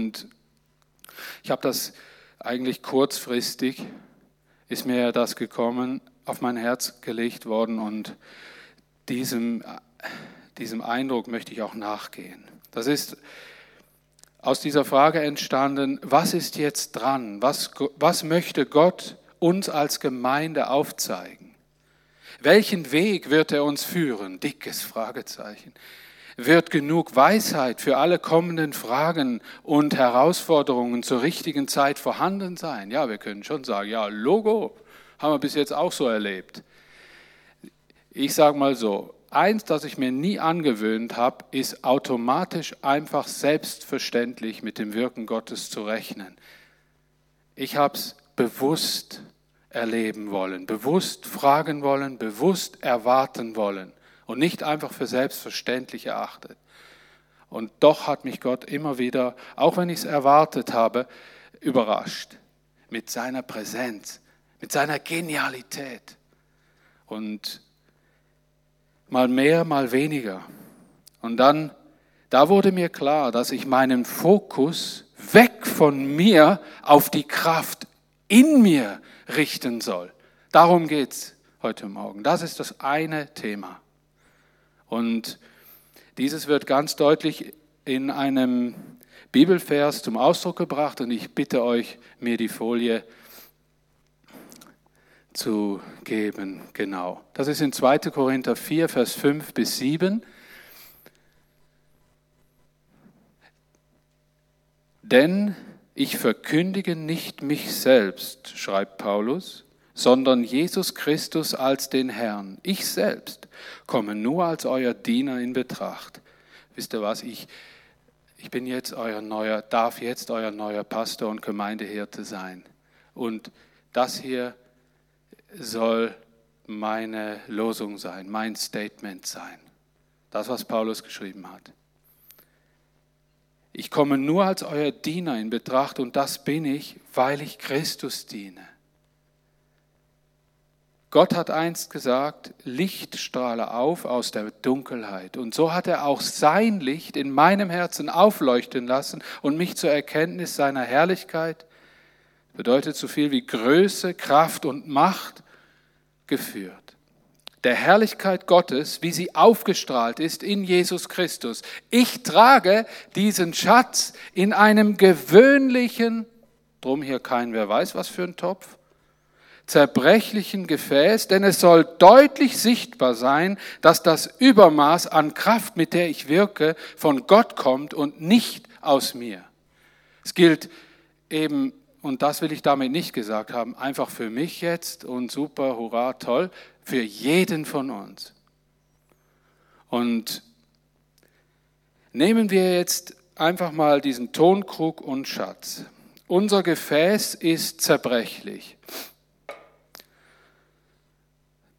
Und ich habe das eigentlich kurzfristig, ist mir das gekommen, auf mein Herz gelegt worden und diesem, diesem Eindruck möchte ich auch nachgehen. Das ist aus dieser Frage entstanden, was ist jetzt dran? Was, was möchte Gott uns als Gemeinde aufzeigen? Welchen Weg wird er uns führen? Dickes Fragezeichen wird genug Weisheit für alle kommenden Fragen und Herausforderungen zur richtigen Zeit vorhanden sein? Ja, wir können schon sagen, ja, Logo haben wir bis jetzt auch so erlebt. Ich sage mal so, eins, das ich mir nie angewöhnt habe, ist automatisch einfach selbstverständlich mit dem Wirken Gottes zu rechnen. Ich habe es bewusst erleben wollen, bewusst fragen wollen, bewusst erwarten wollen und nicht einfach für selbstverständlich erachtet. Und doch hat mich Gott immer wieder, auch wenn ich es erwartet habe, überrascht mit seiner Präsenz, mit seiner Genialität. Und mal mehr, mal weniger. Und dann, da wurde mir klar, dass ich meinen Fokus weg von mir auf die Kraft in mir richten soll. Darum geht es heute Morgen. Das ist das eine Thema. Und dieses wird ganz deutlich in einem Bibelvers zum Ausdruck gebracht und ich bitte euch, mir die Folie zu geben. Genau. Das ist in 2. Korinther 4, Vers 5 bis 7. Denn ich verkündige nicht mich selbst, schreibt Paulus, sondern Jesus Christus als den Herrn. Ich selbst komme nur als euer Diener in Betracht. Wisst ihr was? Ich, ich bin jetzt euer neuer, darf jetzt euer neuer Pastor und Gemeindehirte sein. Und das hier soll meine Losung sein, mein Statement sein. Das, was Paulus geschrieben hat. Ich komme nur als euer Diener in Betracht und das bin ich, weil ich Christus diene. Gott hat einst gesagt, Licht strahle auf aus der Dunkelheit. Und so hat er auch sein Licht in meinem Herzen aufleuchten lassen und mich zur Erkenntnis seiner Herrlichkeit, bedeutet so viel wie Größe, Kraft und Macht, geführt. Der Herrlichkeit Gottes, wie sie aufgestrahlt ist in Jesus Christus. Ich trage diesen Schatz in einem gewöhnlichen, drum hier kein, wer weiß was für ein Topf, zerbrechlichen Gefäß, denn es soll deutlich sichtbar sein, dass das Übermaß an Kraft, mit der ich wirke, von Gott kommt und nicht aus mir. Es gilt eben, und das will ich damit nicht gesagt haben, einfach für mich jetzt und super, hurra, toll, für jeden von uns. Und nehmen wir jetzt einfach mal diesen Tonkrug und Schatz. Unser Gefäß ist zerbrechlich.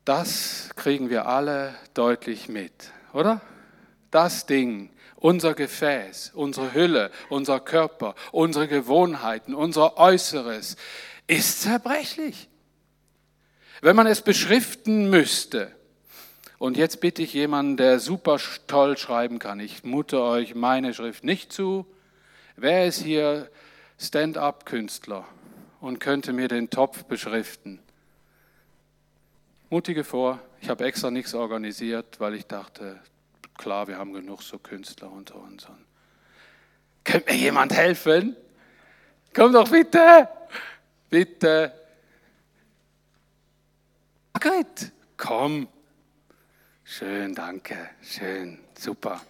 Das kriegen wir alle deutlich mit, oder? Das Ding, unser Gefäß, unsere Hülle, unser Körper, unsere Gewohnheiten, unser Äußeres ist zerbrechlich. Wenn man es beschriften müsste, und jetzt bitte ich jemanden, der super toll schreiben kann, ich mute euch meine Schrift nicht zu, wer ist hier Stand-up-Künstler und könnte mir den Topf beschriften? Mutige vor. Ich habe extra nichts organisiert, weil ich dachte, klar, wir haben genug so Künstler und so und so. Könnte mir jemand helfen? Komm doch bitte, bitte. Margret, komm. Schön, danke, schön, super.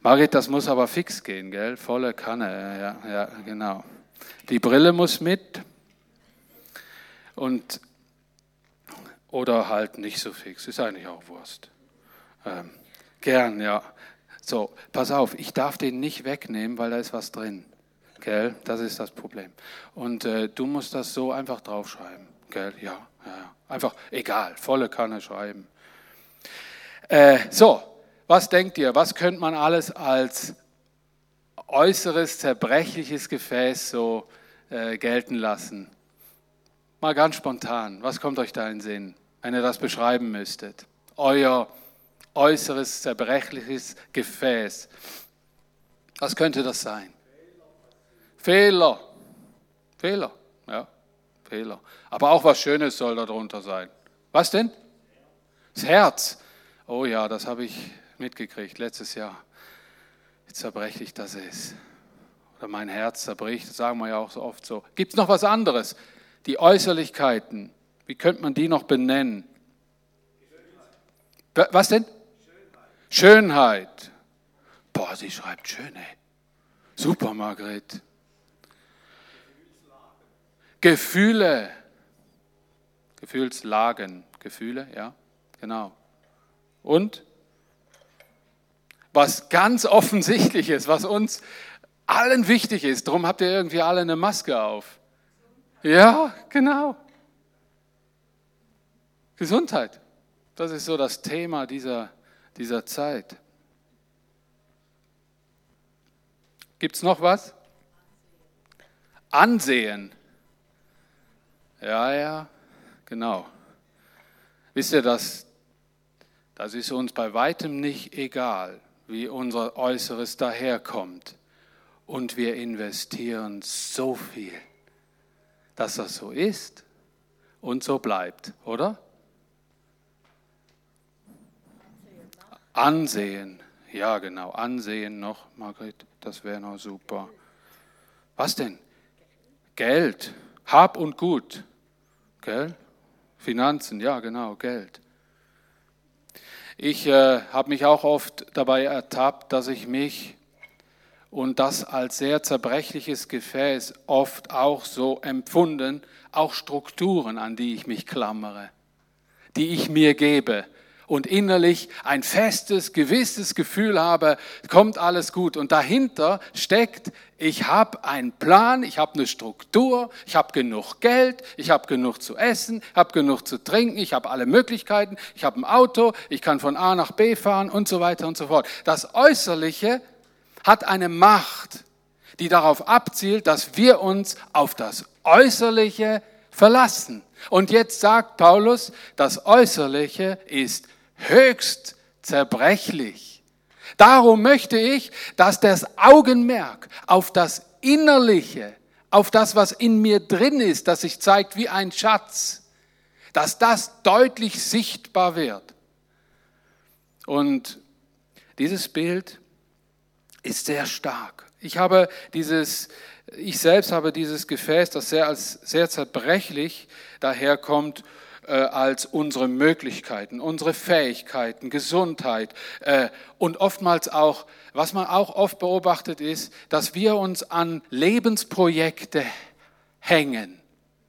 Margret, das muss aber fix gehen, gell? Volle Kanne, ja, ja, genau. Die Brille muss mit. Und oder halt nicht so fix. Ist eigentlich auch Wurst. Ähm, gern, ja. So, pass auf, ich darf den nicht wegnehmen, weil da ist was drin. Gell? Das ist das Problem. Und äh, du musst das so einfach draufschreiben. Gell? Ja, ja. Einfach, egal, volle Kanne schreiben. Äh, so, was denkt ihr? Was könnte man alles als äußeres, zerbrechliches Gefäß so äh, gelten lassen? Mal ganz spontan, was kommt euch da in den Sinn, wenn ihr das beschreiben müsstet? Euer äußeres, zerbrechliches Gefäß. Was könnte das sein? Fehler. Fehler, ja, Fehler. Aber auch was Schönes soll darunter sein. Was denn? Das Herz. Oh ja, das habe ich mitgekriegt letztes Jahr. Wie zerbrechlich das ist. Oder mein Herz zerbricht, das sagen wir ja auch so oft so. Gibt es noch was anderes? Die Äußerlichkeiten. Wie könnte man die noch benennen? Was denn? Schönheit. Schönheit. Boah, sie schreibt schön, ey. Super, Margret. Gefühle. Gefühlslagen. Gefühle, ja, genau. Und was ganz offensichtlich ist, was uns allen wichtig ist, darum habt ihr irgendwie alle eine Maske auf. Ja, genau. Gesundheit. Das ist so das Thema dieser, dieser Zeit. Gibt es noch was? Ansehen. Ja, ja, genau. Wisst ihr, das, das ist uns bei weitem nicht egal, wie unser Äußeres daherkommt. Und wir investieren so viel, dass das so ist und so bleibt, oder? Ansehen. Ja, genau. Ansehen noch, Margret. Das wäre noch super. Was denn? Geld. Hab und Gut. Gell? Finanzen, ja, genau, Geld. Ich äh, habe mich auch oft dabei ertappt, dass ich mich und das als sehr zerbrechliches Gefäß oft auch so empfunden, auch Strukturen, an die ich mich klammere, die ich mir gebe, und innerlich ein festes, gewisses Gefühl habe, kommt alles gut. Und dahinter steckt, ich habe einen Plan, ich habe eine Struktur, ich habe genug Geld, ich habe genug zu essen, habe genug zu trinken, ich habe alle Möglichkeiten, ich habe ein Auto, ich kann von A nach B fahren und so weiter und so fort. Das Äußerliche hat eine Macht, die darauf abzielt, dass wir uns auf das Äußerliche verlassen. Und jetzt sagt Paulus, das Äußerliche ist höchst zerbrechlich. Darum möchte ich, dass das Augenmerk auf das Innerliche, auf das, was in mir drin ist, das sich zeigt wie ein Schatz, dass das deutlich sichtbar wird. Und dieses Bild ist sehr stark. Ich habe dieses, ich selbst habe dieses Gefäß, das sehr als sehr zerbrechlich daherkommt äh, als unsere Möglichkeiten, unsere Fähigkeiten, Gesundheit äh, und oftmals auch, was man auch oft beobachtet ist, dass wir uns an Lebensprojekte hängen.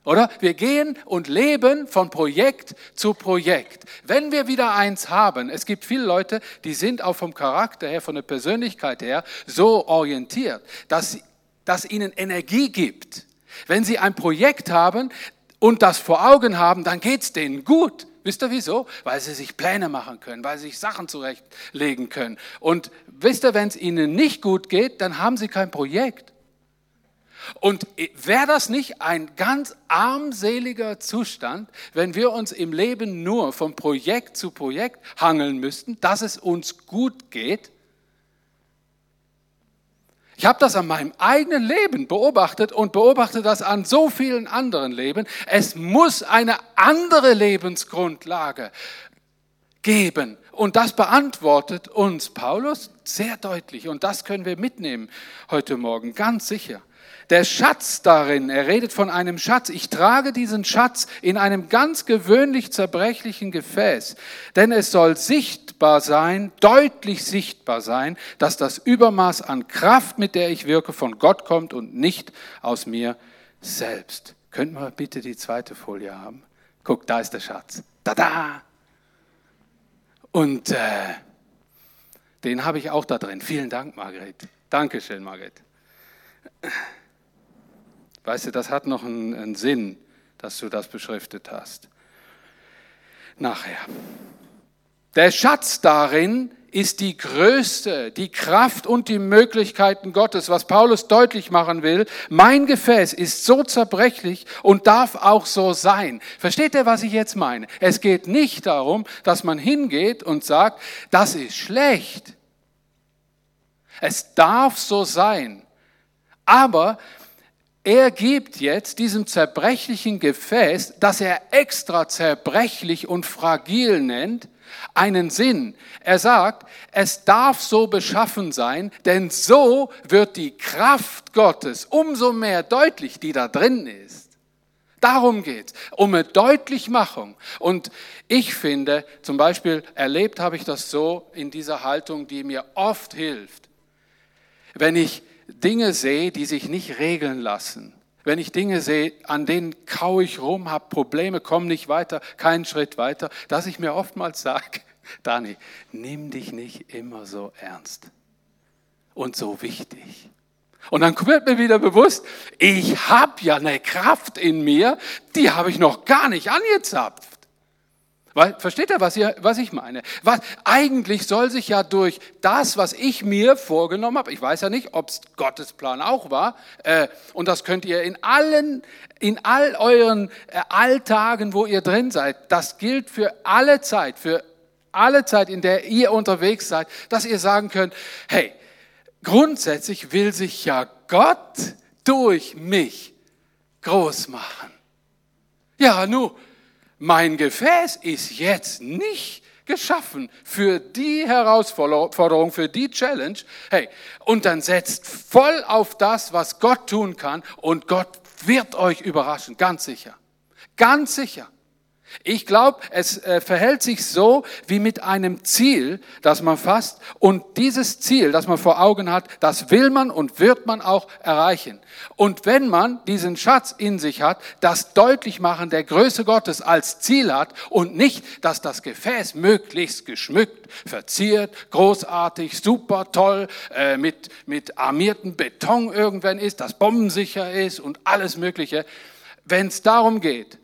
Oder? Wir gehen und leben von Projekt zu Projekt. Wenn wir wieder eins haben, es gibt viele Leute, die sind auch vom Charakter her, von der Persönlichkeit her so orientiert, dass das ihnen Energie gibt. Wenn sie ein Projekt haben, und das vor Augen haben, dann geht's denen gut. Wisst ihr wieso? Weil sie sich Pläne machen können, weil sie sich Sachen zurechtlegen können. Und wisst ihr, wenn es ihnen nicht gut geht, dann haben sie kein Projekt. Und wäre das nicht ein ganz armseliger Zustand, wenn wir uns im Leben nur von Projekt zu Projekt hangeln müssten, dass es uns gut geht? Ich habe das an meinem eigenen Leben beobachtet und beobachte das an so vielen anderen Leben. Es muss eine andere Lebensgrundlage geben. Und das beantwortet uns Paulus sehr deutlich. Und das können wir mitnehmen heute Morgen, ganz sicher der Schatz darin, er redet von einem Schatz. Ich trage diesen Schatz in einem ganz gewöhnlich zerbrechlichen Gefäß, denn es soll sichtbar sein, deutlich sichtbar sein, dass das Übermaß an Kraft, mit der ich wirke, von Gott kommt und nicht aus mir selbst. Könnten wir bitte die zweite Folie haben? Guck, da ist der Schatz. Da-da! Und äh, den habe ich auch da drin. Vielen Dank, Margret. Dankeschön, Margret. Weißt du, das hat noch einen, einen Sinn, dass du das beschriftet hast. Nachher. Der Schatz darin ist die größte, die Kraft und die Möglichkeiten Gottes, was Paulus deutlich machen will. Mein Gefäß ist so zerbrechlich und darf auch so sein. Versteht ihr, was ich jetzt meine? Es geht nicht darum, dass man hingeht und sagt, das ist schlecht. Es darf so sein. Aber er gibt jetzt diesem zerbrechlichen Gefäß, das er extra zerbrechlich und fragil nennt, einen Sinn. Er sagt, es darf so beschaffen sein, denn so wird die Kraft Gottes umso mehr deutlich, die da drin ist. Darum geht's, um eine Deutlichmachung. Und ich finde, zum Beispiel erlebt habe ich das so in dieser Haltung, die mir oft hilft. Wenn ich Dinge sehe, die sich nicht regeln lassen, wenn ich Dinge sehe, an denen kau ich rum, habe Probleme, komme nicht weiter, keinen Schritt weiter, dass ich mir oftmals sage, Dani, nimm dich nicht immer so ernst und so wichtig. Und dann wird mir wieder bewusst, ich habe ja eine Kraft in mir, die habe ich noch gar nicht angezapft. Versteht ihr, was, ihr, was ich meine? Was, eigentlich soll sich ja durch das, was ich mir vorgenommen habe, ich weiß ja nicht, ob es Gottes Plan auch war, äh, und das könnt ihr in allen, in all euren äh, Alltagen, wo ihr drin seid, das gilt für alle Zeit, für alle Zeit, in der ihr unterwegs seid, dass ihr sagen könnt, hey, grundsätzlich will sich ja Gott durch mich groß machen. Ja, nu, mein Gefäß ist jetzt nicht geschaffen für die Herausforderung, für die Challenge. Hey, und dann setzt voll auf das, was Gott tun kann und Gott wird euch überraschen, ganz sicher. Ganz sicher. Ich glaube, es äh, verhält sich so wie mit einem Ziel, das man fasst. Und dieses Ziel, das man vor Augen hat, das will man und wird man auch erreichen. Und wenn man diesen Schatz in sich hat, das deutlich machen der Größe Gottes als Ziel hat und nicht, dass das Gefäß möglichst geschmückt, verziert, großartig, super toll, äh, mit, mit armierten Beton irgendwann ist, das bombensicher ist und alles Mögliche. Wenn es darum geht,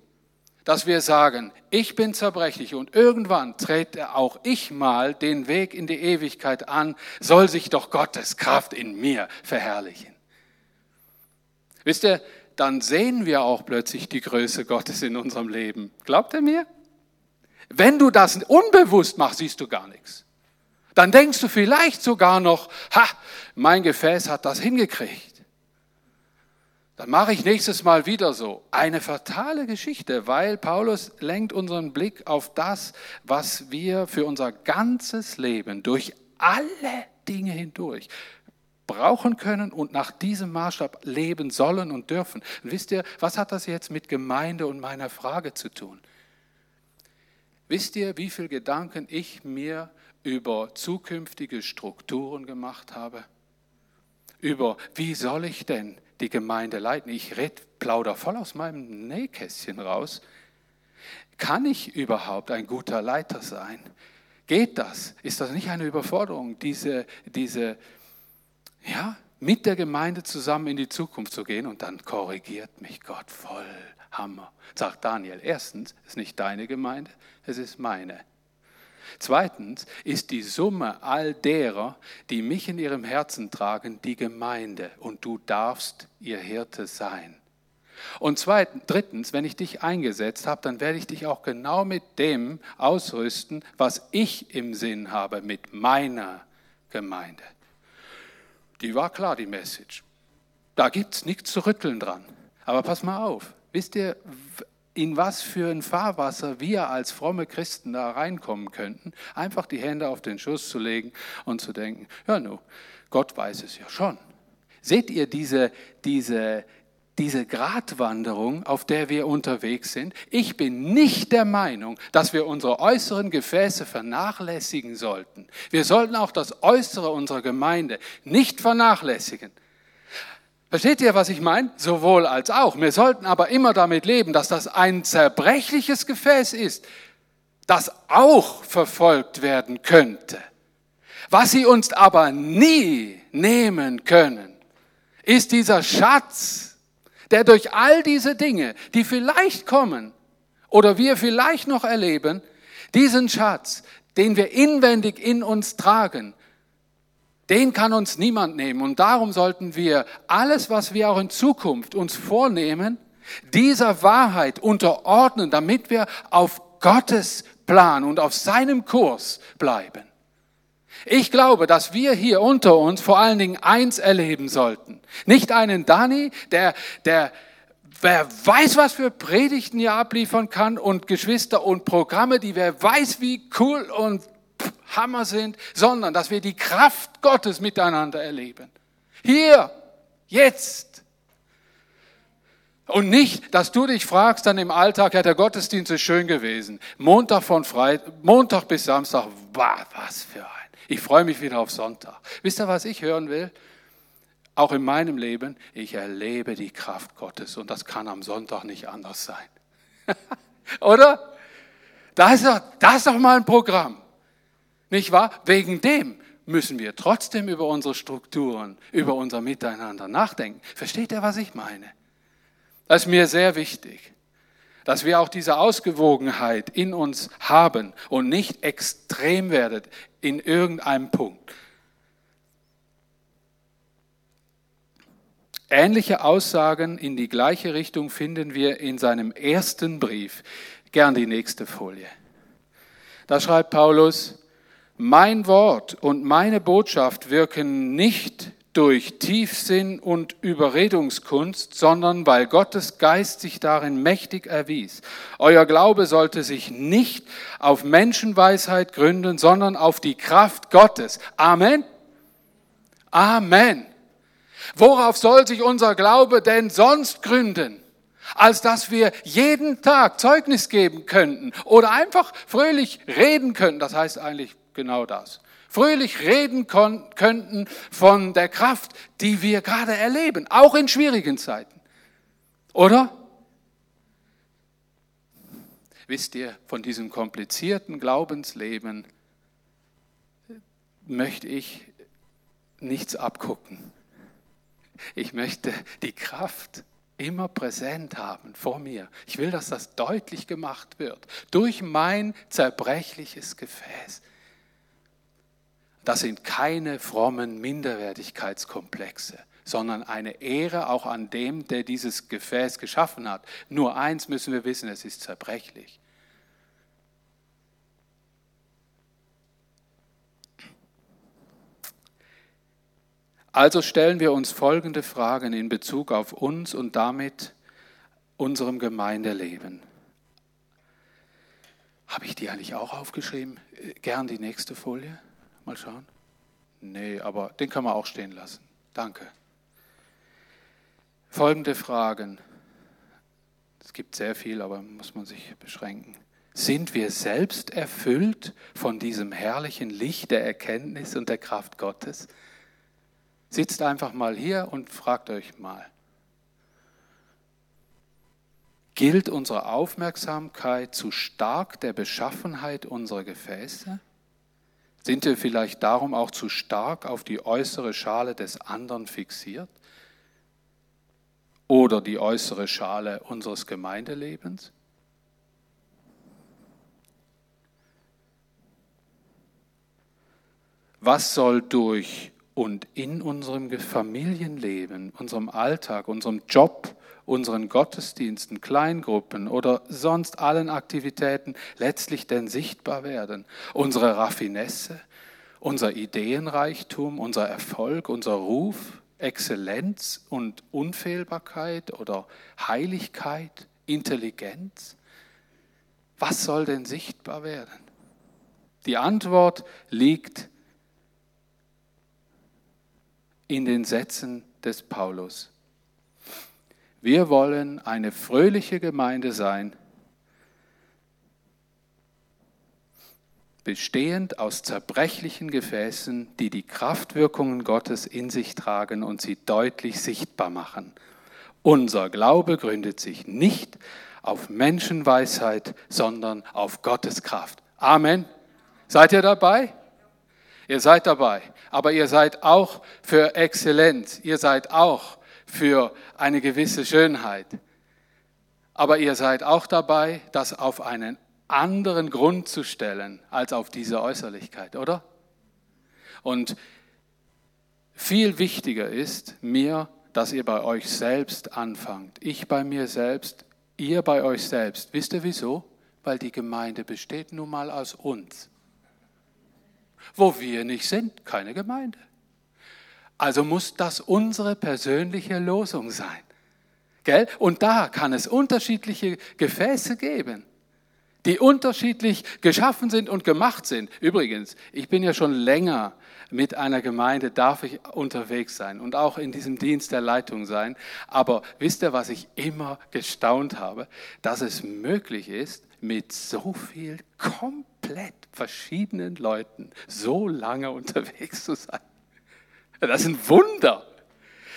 dass wir sagen, ich bin zerbrechlich und irgendwann trete auch ich mal den Weg in die Ewigkeit an, soll sich doch Gottes Kraft in mir verherrlichen. Wisst ihr, dann sehen wir auch plötzlich die Größe Gottes in unserem Leben. Glaubt ihr mir? Wenn du das unbewusst machst, siehst du gar nichts. Dann denkst du vielleicht sogar noch, ha, mein Gefäß hat das hingekriegt. Dann mache ich nächstes Mal wieder so. Eine fatale Geschichte, weil Paulus lenkt unseren Blick auf das, was wir für unser ganzes Leben durch alle Dinge hindurch brauchen können und nach diesem Maßstab leben sollen und dürfen. Und wisst ihr, was hat das jetzt mit Gemeinde und meiner Frage zu tun? Wisst ihr, wie viel Gedanken ich mir über zukünftige Strukturen gemacht habe? Über wie soll ich denn die Gemeinde leiten. Ich red, plauder voll aus meinem Nähkästchen raus. Kann ich überhaupt ein guter Leiter sein? Geht das? Ist das nicht eine Überforderung, diese, diese, ja, mit der Gemeinde zusammen in die Zukunft zu gehen? Und dann korrigiert mich Gott voll Hammer. Sagt Daniel, erstens, es ist nicht deine Gemeinde, es ist meine. Zweitens ist die Summe all derer, die mich in ihrem Herzen tragen, die Gemeinde und du darfst ihr Hirte sein. Und zweitens, drittens, wenn ich dich eingesetzt habe, dann werde ich dich auch genau mit dem ausrüsten, was ich im Sinn habe, mit meiner Gemeinde. Die war klar, die Message. Da gibt es nichts zu rütteln dran. Aber pass mal auf, wisst ihr, in was für ein Fahrwasser wir als fromme Christen da reinkommen könnten, einfach die Hände auf den Schuss zu legen und zu denken, ja, nu, Gott weiß es ja schon. Seht ihr diese, diese, diese Gratwanderung, auf der wir unterwegs sind? Ich bin nicht der Meinung, dass wir unsere äußeren Gefäße vernachlässigen sollten. Wir sollten auch das Äußere unserer Gemeinde nicht vernachlässigen. Versteht ihr, was ich meine? Sowohl als auch. Wir sollten aber immer damit leben, dass das ein zerbrechliches Gefäß ist, das auch verfolgt werden könnte. Was sie uns aber nie nehmen können, ist dieser Schatz, der durch all diese Dinge, die vielleicht kommen oder wir vielleicht noch erleben, diesen Schatz, den wir inwendig in uns tragen, den kann uns niemand nehmen. Und darum sollten wir alles, was wir auch in Zukunft uns vornehmen, dieser Wahrheit unterordnen, damit wir auf Gottes Plan und auf seinem Kurs bleiben. Ich glaube, dass wir hier unter uns vor allen Dingen eins erleben sollten. Nicht einen Dani, der, der, wer weiß, was für Predigten er abliefern kann und Geschwister und Programme, die wer weiß, wie cool und Hammer sind, sondern dass wir die Kraft Gottes miteinander erleben. Hier, jetzt. Und nicht, dass du dich fragst dann im Alltag, ja, der Gottesdienst ist schön gewesen. Montag von Freitag, Montag bis Samstag, wow, was für ein. Ich freue mich wieder auf Sonntag. Wisst ihr, was ich hören will? Auch in meinem Leben, ich erlebe die Kraft Gottes und das kann am Sonntag nicht anders sein. Oder? Das das ist doch mal ein Programm. Nicht wahr? Wegen dem müssen wir trotzdem über unsere Strukturen, über unser Miteinander nachdenken. Versteht ihr, was ich meine? Das ist mir sehr wichtig, dass wir auch diese Ausgewogenheit in uns haben und nicht extrem werden in irgendeinem Punkt. Ähnliche Aussagen in die gleiche Richtung finden wir in seinem ersten Brief. Gern die nächste Folie. Da schreibt Paulus, mein Wort und meine Botschaft wirken nicht durch Tiefsinn und Überredungskunst, sondern weil Gottes Geist sich darin mächtig erwies. Euer Glaube sollte sich nicht auf Menschenweisheit gründen, sondern auf die Kraft Gottes. Amen. Amen. Worauf soll sich unser Glaube denn sonst gründen? als dass wir jeden Tag Zeugnis geben könnten oder einfach fröhlich reden könnten. Das heißt eigentlich genau das. Fröhlich reden könnten von der Kraft, die wir gerade erleben, auch in schwierigen Zeiten. Oder? Wisst ihr, von diesem komplizierten Glaubensleben möchte ich nichts abgucken. Ich möchte die Kraft immer präsent haben vor mir. Ich will, dass das deutlich gemacht wird durch mein zerbrechliches Gefäß. Das sind keine frommen Minderwertigkeitskomplexe, sondern eine Ehre auch an dem, der dieses Gefäß geschaffen hat. Nur eins müssen wir wissen, es ist zerbrechlich. Also stellen wir uns folgende Fragen in Bezug auf uns und damit unserem Gemeindeleben. Habe ich die eigentlich auch aufgeschrieben? Gern die nächste Folie. Mal schauen. Nee, aber den kann man auch stehen lassen. Danke. Folgende Fragen. Es gibt sehr viel, aber muss man sich beschränken. Sind wir selbst erfüllt von diesem herrlichen Licht der Erkenntnis und der Kraft Gottes? Sitzt einfach mal hier und fragt euch mal. Gilt unsere Aufmerksamkeit zu stark der Beschaffenheit unserer Gefäße? Sind wir vielleicht darum auch zu stark auf die äußere Schale des anderen fixiert? Oder die äußere Schale unseres Gemeindelebens? Was soll durch und in unserem Familienleben, unserem Alltag, unserem Job, unseren Gottesdiensten, Kleingruppen oder sonst allen Aktivitäten letztlich denn sichtbar werden. Unsere Raffinesse, unser Ideenreichtum, unser Erfolg, unser Ruf, Exzellenz und Unfehlbarkeit oder Heiligkeit, Intelligenz. Was soll denn sichtbar werden? Die Antwort liegt in den Sätzen des Paulus. Wir wollen eine fröhliche Gemeinde sein, bestehend aus zerbrechlichen Gefäßen, die die Kraftwirkungen Gottes in sich tragen und sie deutlich sichtbar machen. Unser Glaube gründet sich nicht auf Menschenweisheit, sondern auf Gottes Kraft. Amen. Seid ihr dabei? Ihr seid dabei, aber ihr seid auch für Exzellenz, ihr seid auch für eine gewisse Schönheit. Aber ihr seid auch dabei, das auf einen anderen Grund zu stellen als auf diese Äußerlichkeit, oder? Und viel wichtiger ist mir, dass ihr bei euch selbst anfangt. Ich bei mir selbst, ihr bei euch selbst. Wisst ihr wieso? Weil die Gemeinde besteht nun mal aus uns. Wo wir nicht sind, keine Gemeinde. Also muss das unsere persönliche Losung sein. Gell? Und da kann es unterschiedliche Gefäße geben, die unterschiedlich geschaffen sind und gemacht sind. Übrigens, ich bin ja schon länger mit einer Gemeinde, darf ich unterwegs sein und auch in diesem Dienst der Leitung sein. Aber wisst ihr, was ich immer gestaunt habe? Dass es möglich ist, mit so viel komplett verschiedenen Leuten so lange unterwegs zu sein. Das ist ein Wunder.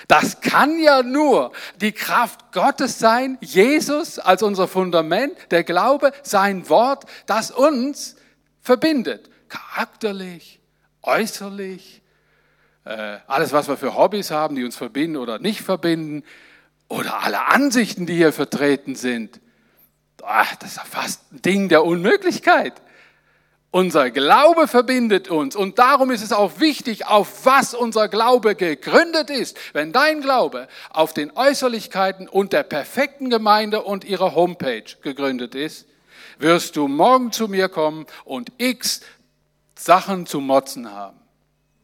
Das kann ja nur die Kraft Gottes sein, Jesus als unser Fundament, der Glaube, sein Wort, das uns verbindet. Charakterlich, äußerlich, äh, alles, was wir für Hobbys haben, die uns verbinden oder nicht verbinden, oder alle Ansichten, die hier vertreten sind. Das ist ja fast ein Ding der Unmöglichkeit. Unser Glaube verbindet uns und darum ist es auch wichtig, auf was unser Glaube gegründet ist. Wenn dein Glaube auf den Äußerlichkeiten und der perfekten Gemeinde und ihrer Homepage gegründet ist, wirst du morgen zu mir kommen und x Sachen zu motzen haben.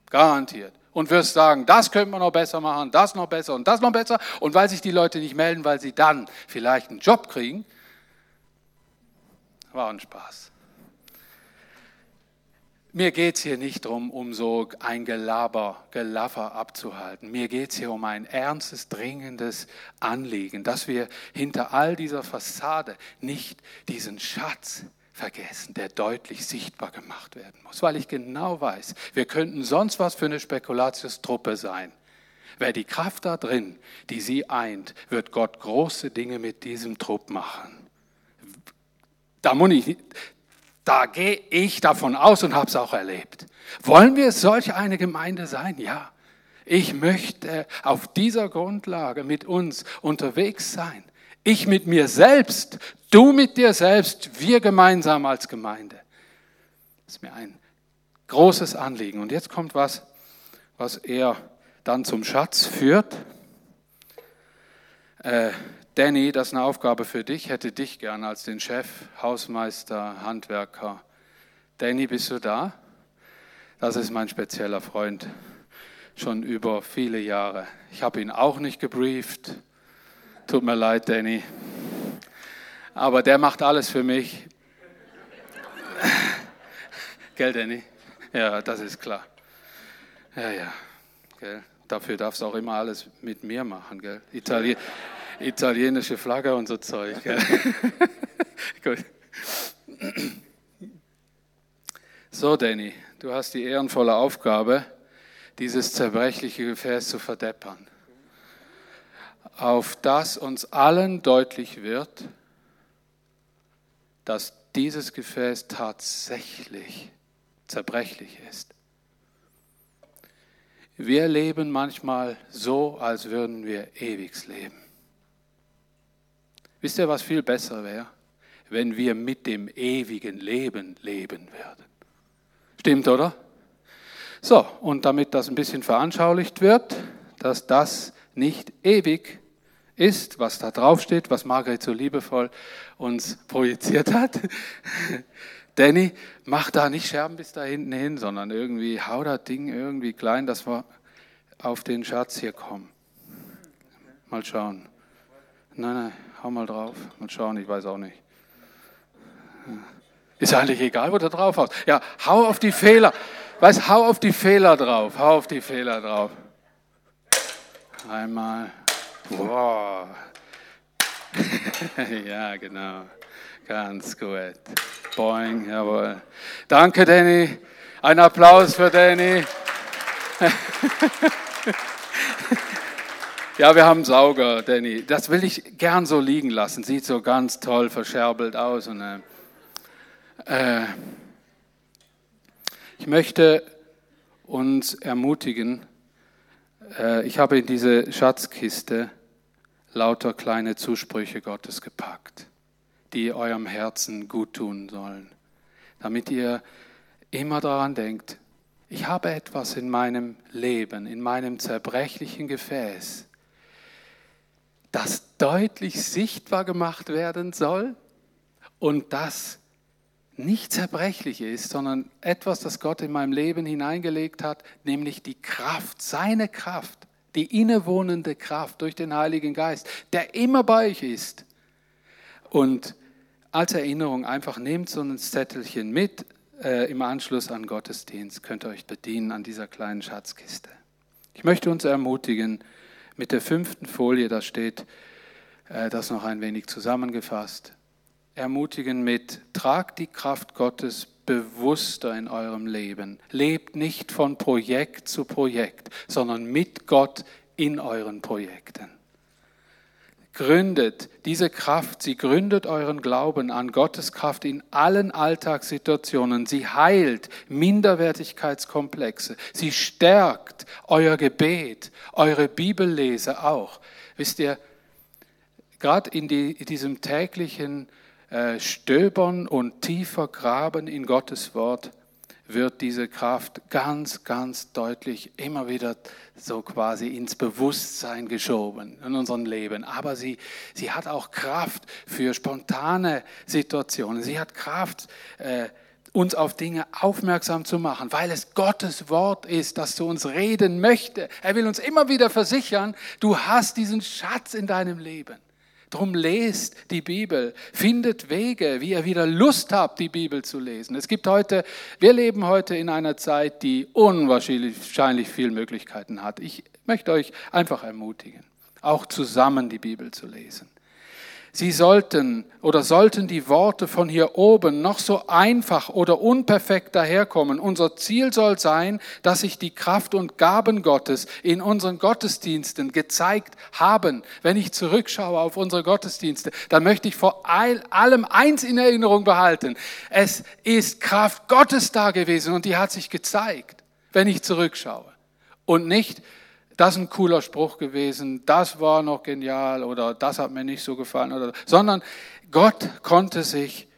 Garantiert. Und wirst sagen, das könnte man noch besser machen, das noch besser und das noch besser. Und weil sich die Leute nicht melden, weil sie dann vielleicht einen Job kriegen, war ein Spaß. Mir geht es hier nicht darum, um so ein Gelaber, Gelaffer abzuhalten. Mir geht es hier um ein ernstes, dringendes Anliegen, dass wir hinter all dieser Fassade nicht diesen Schatz vergessen, der deutlich sichtbar gemacht werden muss. Weil ich genau weiß, wir könnten sonst was für eine Spekulatiustruppe sein. Wer die Kraft da drin, die sie eint, wird Gott große Dinge mit diesem Trupp machen. Da muss ich, da gehe ich davon aus und habe es auch erlebt. Wollen wir solch eine Gemeinde sein? Ja. Ich möchte auf dieser Grundlage mit uns unterwegs sein. Ich mit mir selbst, du mit dir selbst, wir gemeinsam als Gemeinde. Das ist mir ein großes Anliegen. Und jetzt kommt was, was er dann zum Schatz führt. Äh, Danny, das ist eine Aufgabe für dich, hätte dich gern als den Chef, Hausmeister, Handwerker. Danny, bist du da? Das ist mein spezieller Freund, schon über viele Jahre. Ich habe ihn auch nicht gebrieft. Tut mir leid, Danny. Aber der macht alles für mich. Gell, Danny? Ja, das ist klar. Ja, ja. Gell? Dafür darfst du auch immer alles mit mir machen. Gell? Italien italienische Flagge und so Zeug. Gut. So, Danny, du hast die ehrenvolle Aufgabe, dieses zerbrechliche Gefäß zu verdeppern. Auf das uns allen deutlich wird, dass dieses Gefäß tatsächlich zerbrechlich ist. Wir leben manchmal so, als würden wir ewig leben. Wisst ihr, was viel besser wäre? Wenn wir mit dem ewigen Leben leben werden. Stimmt, oder? So, und damit das ein bisschen veranschaulicht wird, dass das nicht ewig ist, was da draufsteht, was Margret so liebevoll uns projiziert hat. Danny, mach da nicht Scherben bis da hinten hin, sondern irgendwie hau das Ding irgendwie klein, dass wir auf den Schatz hier kommen. Mal schauen. Nein, nein, hau mal drauf. Mal schauen, ich weiß auch nicht. Ist eigentlich egal, wo du drauf haust. Ja, hau auf die Fehler. Weißt, hau auf die Fehler drauf. Hau auf die Fehler drauf. Einmal. Wow. ja, genau. Ganz gut. Boing, jawohl. Danke, Danny. Ein Applaus für Danny. Ja, wir haben Sauger, Danny. Das will ich gern so liegen lassen. Sieht so ganz toll verscherbelt aus. Und, äh, äh, ich möchte uns ermutigen, äh, ich habe in diese Schatzkiste lauter kleine Zusprüche Gottes gepackt, die eurem Herzen gut tun sollen, damit ihr immer daran denkt, ich habe etwas in meinem Leben, in meinem zerbrechlichen Gefäß, das deutlich sichtbar gemacht werden soll und das nicht zerbrechlich ist, sondern etwas, das Gott in meinem Leben hineingelegt hat, nämlich die Kraft, seine Kraft, die innewohnende Kraft durch den Heiligen Geist, der immer bei euch ist. Und als Erinnerung einfach nehmt so ein Zettelchen mit äh, im Anschluss an Gottesdienst, könnt ihr euch bedienen an dieser kleinen Schatzkiste. Ich möchte uns ermutigen, mit der fünften Folie, da steht äh, das noch ein wenig zusammengefasst, ermutigen mit, tragt die Kraft Gottes bewusster in eurem Leben. Lebt nicht von Projekt zu Projekt, sondern mit Gott in euren Projekten. Gründet diese Kraft, sie gründet euren Glauben an Gottes Kraft in allen Alltagssituationen. Sie heilt Minderwertigkeitskomplexe. Sie stärkt euer Gebet, eure Bibellese auch. Wisst ihr, gerade in, die, in diesem täglichen äh, Stöbern und tiefer Graben in Gottes Wort wird diese Kraft ganz, ganz deutlich immer wieder so quasi ins Bewusstsein geschoben in unserem Leben. Aber sie, sie hat auch Kraft für spontane Situationen. Sie hat Kraft, äh, uns auf Dinge aufmerksam zu machen, weil es Gottes Wort ist, das zu uns reden möchte. Er will uns immer wieder versichern, du hast diesen Schatz in deinem Leben. Drum lest die Bibel, findet Wege, wie ihr wieder Lust habt, die Bibel zu lesen. Es gibt heute, wir leben heute in einer Zeit, die unwahrscheinlich viele Möglichkeiten hat. Ich möchte euch einfach ermutigen, auch zusammen die Bibel zu lesen. Sie sollten oder sollten die Worte von hier oben noch so einfach oder unperfekt daherkommen. Unser Ziel soll sein, dass sich die Kraft und Gaben Gottes in unseren Gottesdiensten gezeigt haben. Wenn ich zurückschaue auf unsere Gottesdienste, dann möchte ich vor allem eins in Erinnerung behalten. Es ist Kraft Gottes da gewesen und die hat sich gezeigt, wenn ich zurückschaue. Und nicht, das ist ein cooler Spruch gewesen, das war noch genial oder das hat mir nicht so gefallen, oder, sondern Gott konnte sich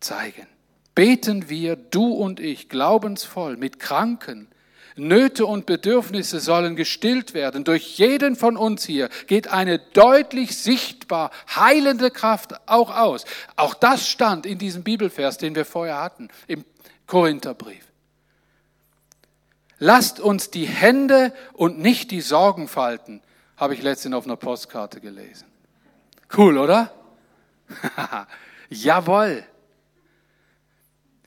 zeigen. Beten wir, du und ich, glaubensvoll, mit Kranken. Nöte und Bedürfnisse sollen gestillt werden. Durch jeden von uns hier geht eine deutlich sichtbar heilende Kraft auch aus. Auch das stand in diesem Bibelvers, den wir vorher hatten, im Korintherbrief. Lasst uns die Hände und nicht die Sorgen falten, habe ich letztens auf einer Postkarte gelesen. Cool, oder? Jawohl.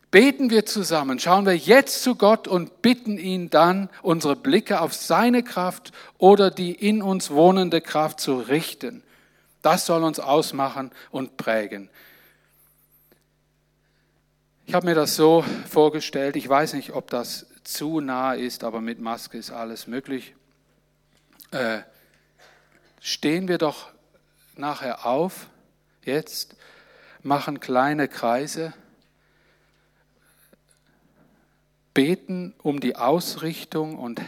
Beten wir zusammen, schauen wir jetzt zu Gott und bitten ihn dann, unsere Blicke auf seine Kraft oder die in uns wohnende Kraft zu richten. Das soll uns ausmachen und prägen. Ich habe mir das so vorgestellt, ich weiß nicht, ob das zu nah ist, aber mit Maske ist alles möglich. Äh, stehen wir doch nachher auf, jetzt, machen kleine Kreise, beten um die Ausrichtung und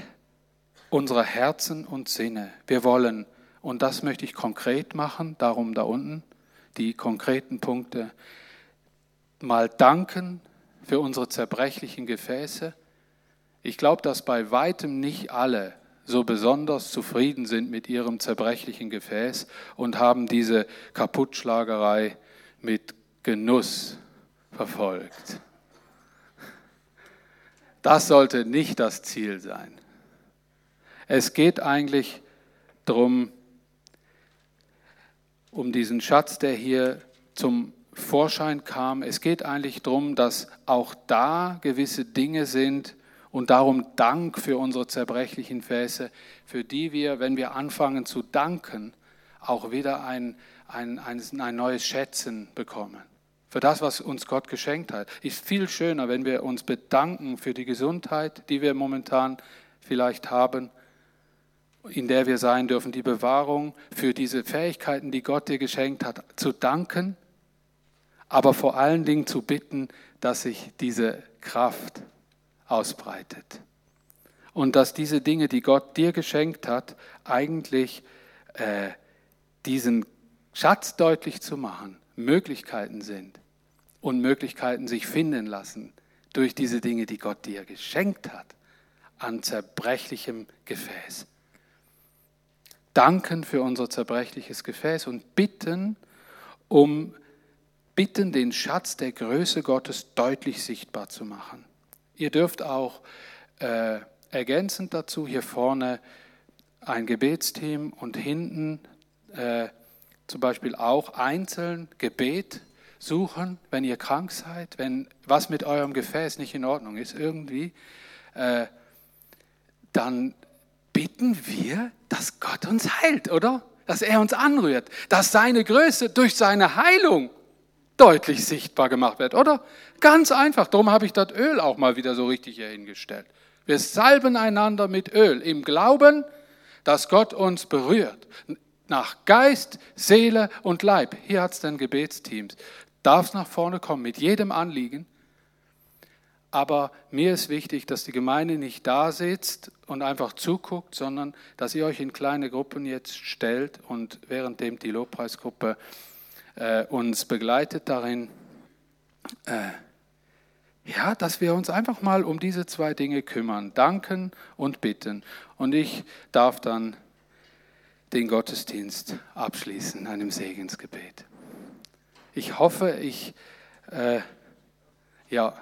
unserer Herzen und Sinne. Wir wollen, und das möchte ich konkret machen, darum da unten, die konkreten Punkte, mal danken für unsere zerbrechlichen Gefäße, ich glaube, dass bei weitem nicht alle so besonders zufrieden sind mit ihrem zerbrechlichen Gefäß und haben diese Kaputtschlagerei mit Genuss verfolgt. Das sollte nicht das Ziel sein. Es geht eigentlich darum, um diesen Schatz, der hier zum Vorschein kam. Es geht eigentlich darum, dass auch da gewisse Dinge sind, und darum Dank für unsere zerbrechlichen Fäße, für die wir, wenn wir anfangen zu danken, auch wieder ein, ein, ein, ein neues Schätzen bekommen. Für das, was uns Gott geschenkt hat. Ist viel schöner, wenn wir uns bedanken für die Gesundheit, die wir momentan vielleicht haben, in der wir sein dürfen, die Bewahrung, für diese Fähigkeiten, die Gott dir geschenkt hat, zu danken, aber vor allen Dingen zu bitten, dass sich diese Kraft ausbreitet. Und dass diese Dinge, die Gott dir geschenkt hat, eigentlich äh, diesen Schatz deutlich zu machen, Möglichkeiten sind und Möglichkeiten sich finden lassen durch diese Dinge, die Gott dir geschenkt hat, an zerbrechlichem Gefäß. Danken für unser zerbrechliches Gefäß und bitten um bitten, den Schatz der Größe Gottes deutlich sichtbar zu machen. Ihr dürft auch äh, ergänzend dazu hier vorne ein Gebetsteam und hinten äh, zum Beispiel auch einzeln Gebet suchen, wenn ihr krank seid, wenn was mit eurem Gefäß nicht in Ordnung ist irgendwie, äh, dann bitten wir, dass Gott uns heilt, oder? Dass er uns anrührt, dass seine Größe durch seine Heilung deutlich sichtbar gemacht wird, oder? Ganz einfach. Darum habe ich das Öl auch mal wieder so richtig hier hingestellt. Wir salben einander mit Öl im Glauben, dass Gott uns berührt. Nach Geist, Seele und Leib. Hier hat es dann Gebetsteams darfst nach vorne kommen mit jedem Anliegen. Aber mir ist wichtig, dass die Gemeinde nicht da sitzt und einfach zuguckt, sondern dass ihr euch in kleine Gruppen jetzt stellt und währenddem die Lobpreisgruppe äh, uns begleitet darin, äh, ja, dass wir uns einfach mal um diese zwei Dinge kümmern, danken und bitten. Und ich darf dann den Gottesdienst abschließen, einem Segensgebet. Ich hoffe, ich, äh, ja,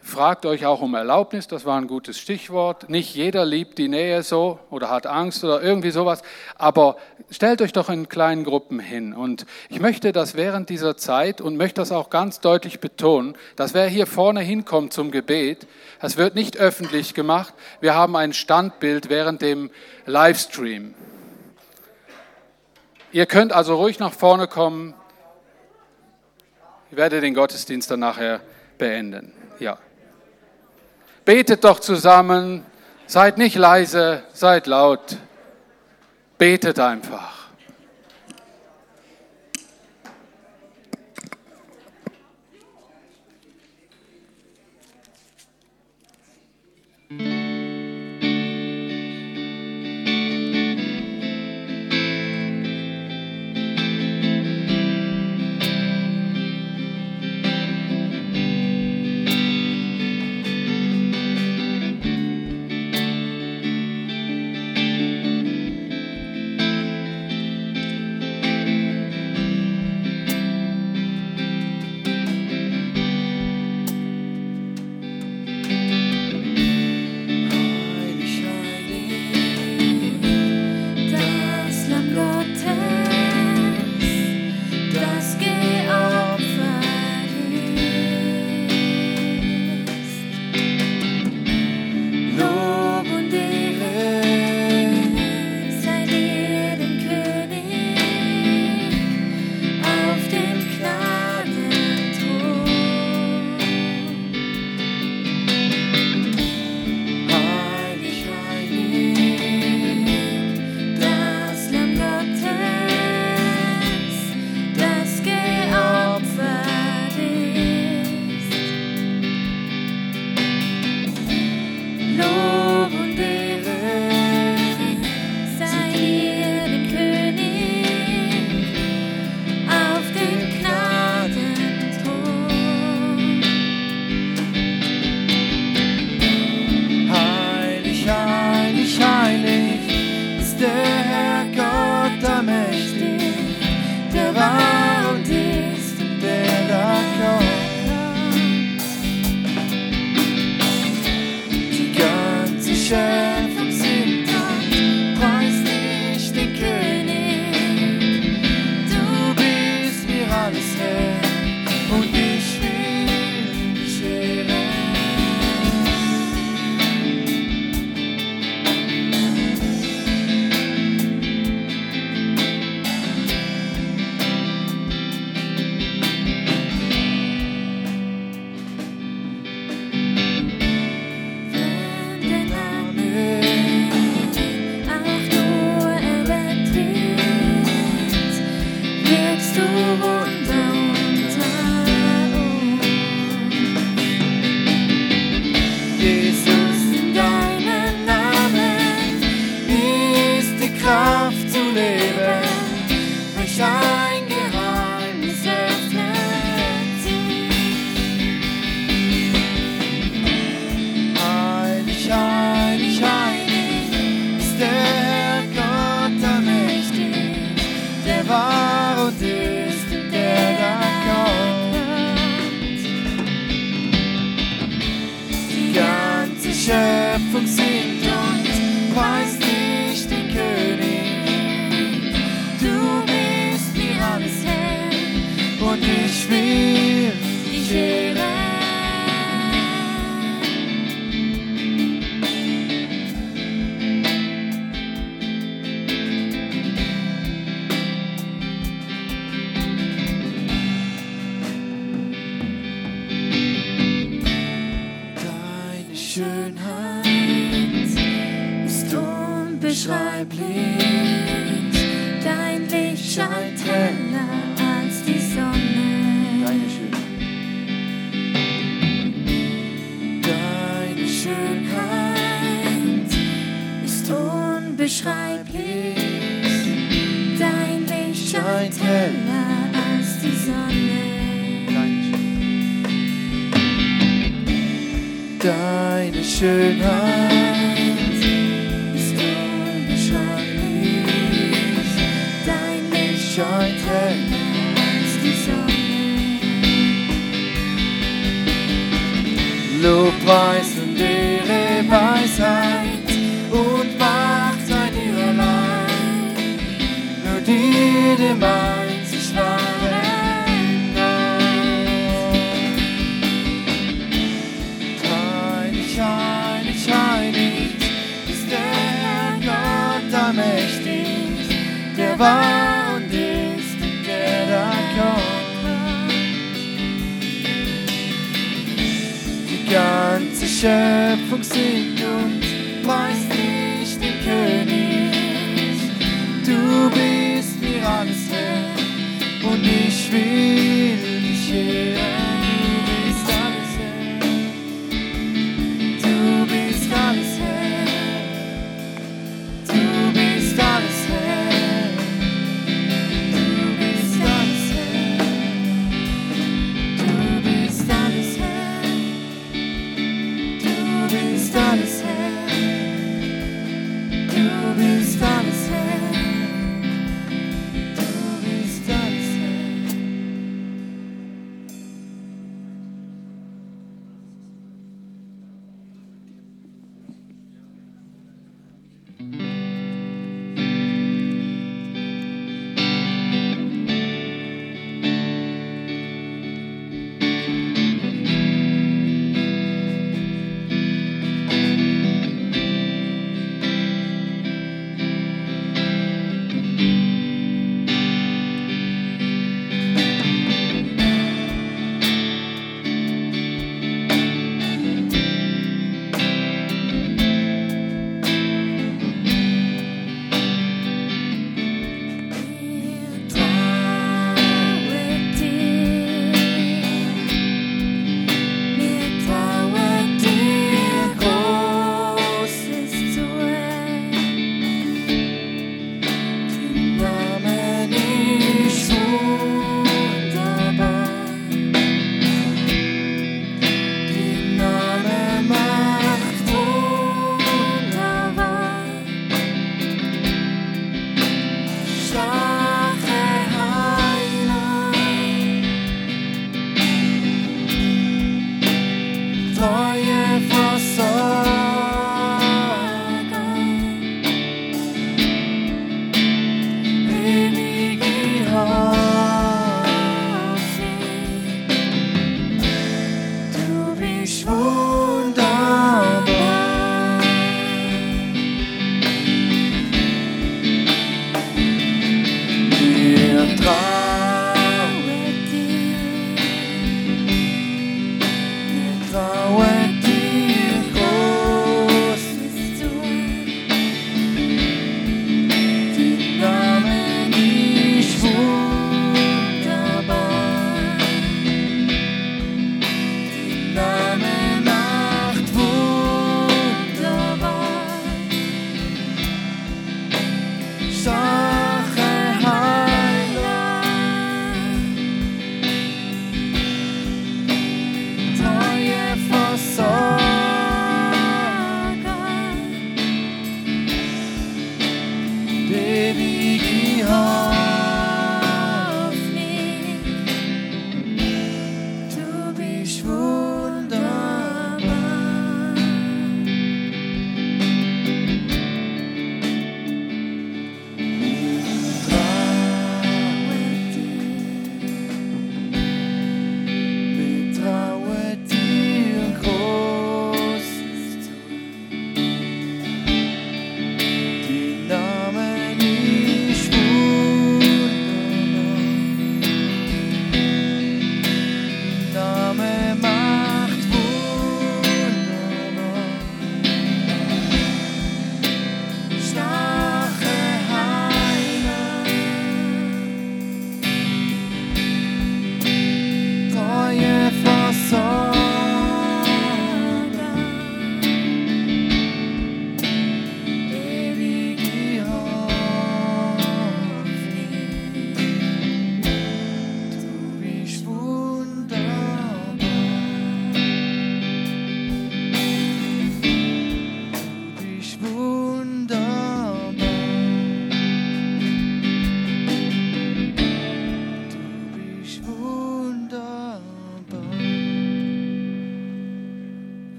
fragt euch auch um Erlaubnis, das war ein gutes Stichwort. Nicht jeder liebt die Nähe so oder hat Angst oder irgendwie sowas, aber stellt euch doch in kleinen Gruppen hin. Und ich möchte das während dieser Zeit und möchte das auch ganz deutlich betonen, dass wer hier vorne hinkommt zum Gebet, das wird nicht öffentlich gemacht. Wir haben ein Standbild während dem Livestream. Ihr könnt also ruhig nach vorne kommen, ich werde den Gottesdienst dann nachher beenden. Ja. Betet doch zusammen, seid nicht leise, seid laut. Betet einfach.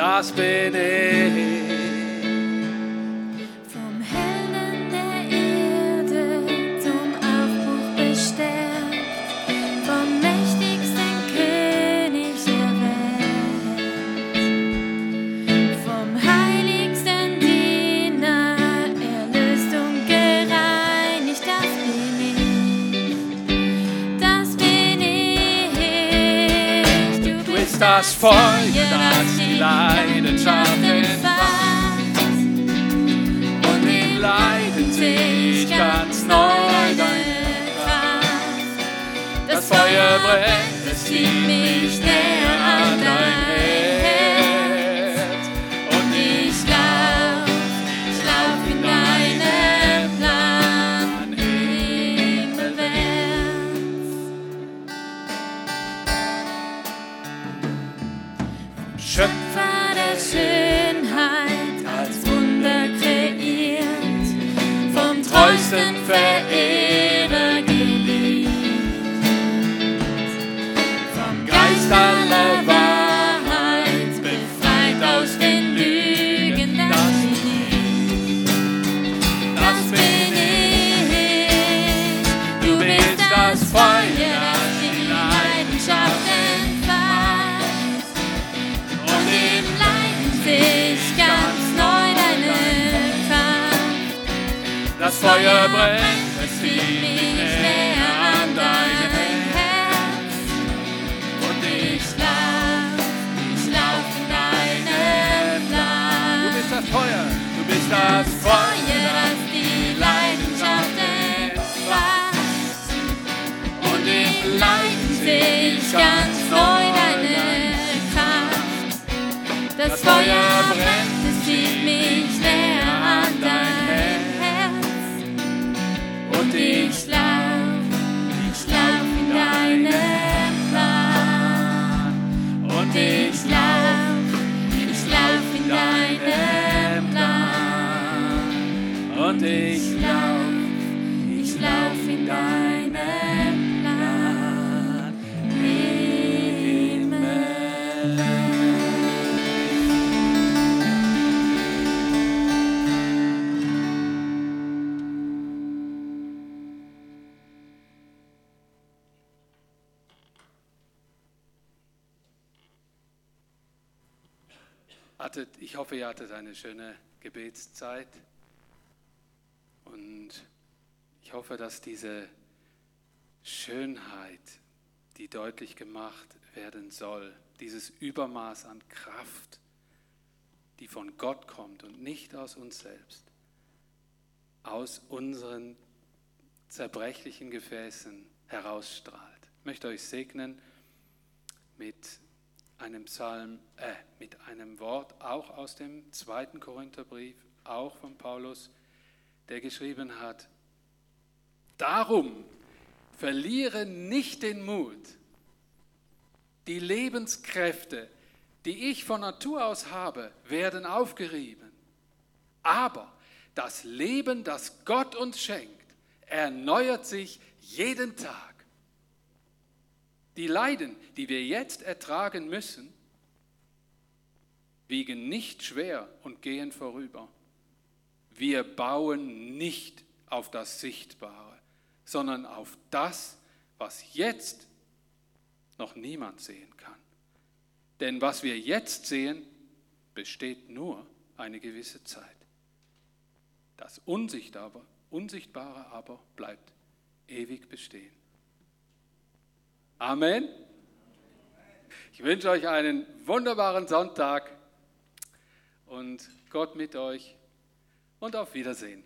Das bin ich. Hattet eine schöne Gebetszeit. Und ich hoffe, dass diese Schönheit, die deutlich gemacht werden soll, dieses Übermaß an Kraft, die von Gott kommt und nicht aus uns selbst, aus unseren zerbrechlichen Gefäßen herausstrahlt. Ich möchte euch segnen mit einem Psalm, äh, mit einem Wort, auch aus dem zweiten Korintherbrief, auch von Paulus, der geschrieben hat, darum verliere nicht den Mut. Die Lebenskräfte, die ich von Natur aus habe, werden aufgerieben. Aber das Leben, das Gott uns schenkt, erneuert sich jeden Tag. Die Leiden, die wir jetzt ertragen müssen, wiegen nicht schwer und gehen vorüber. Wir bauen nicht auf das Sichtbare, sondern auf das, was jetzt noch niemand sehen kann. Denn was wir jetzt sehen, besteht nur eine gewisse Zeit. Das Unsichtbare, Unsichtbare aber bleibt ewig bestehen. Amen. Ich wünsche euch einen wunderbaren Sonntag und Gott mit euch und auf Wiedersehen.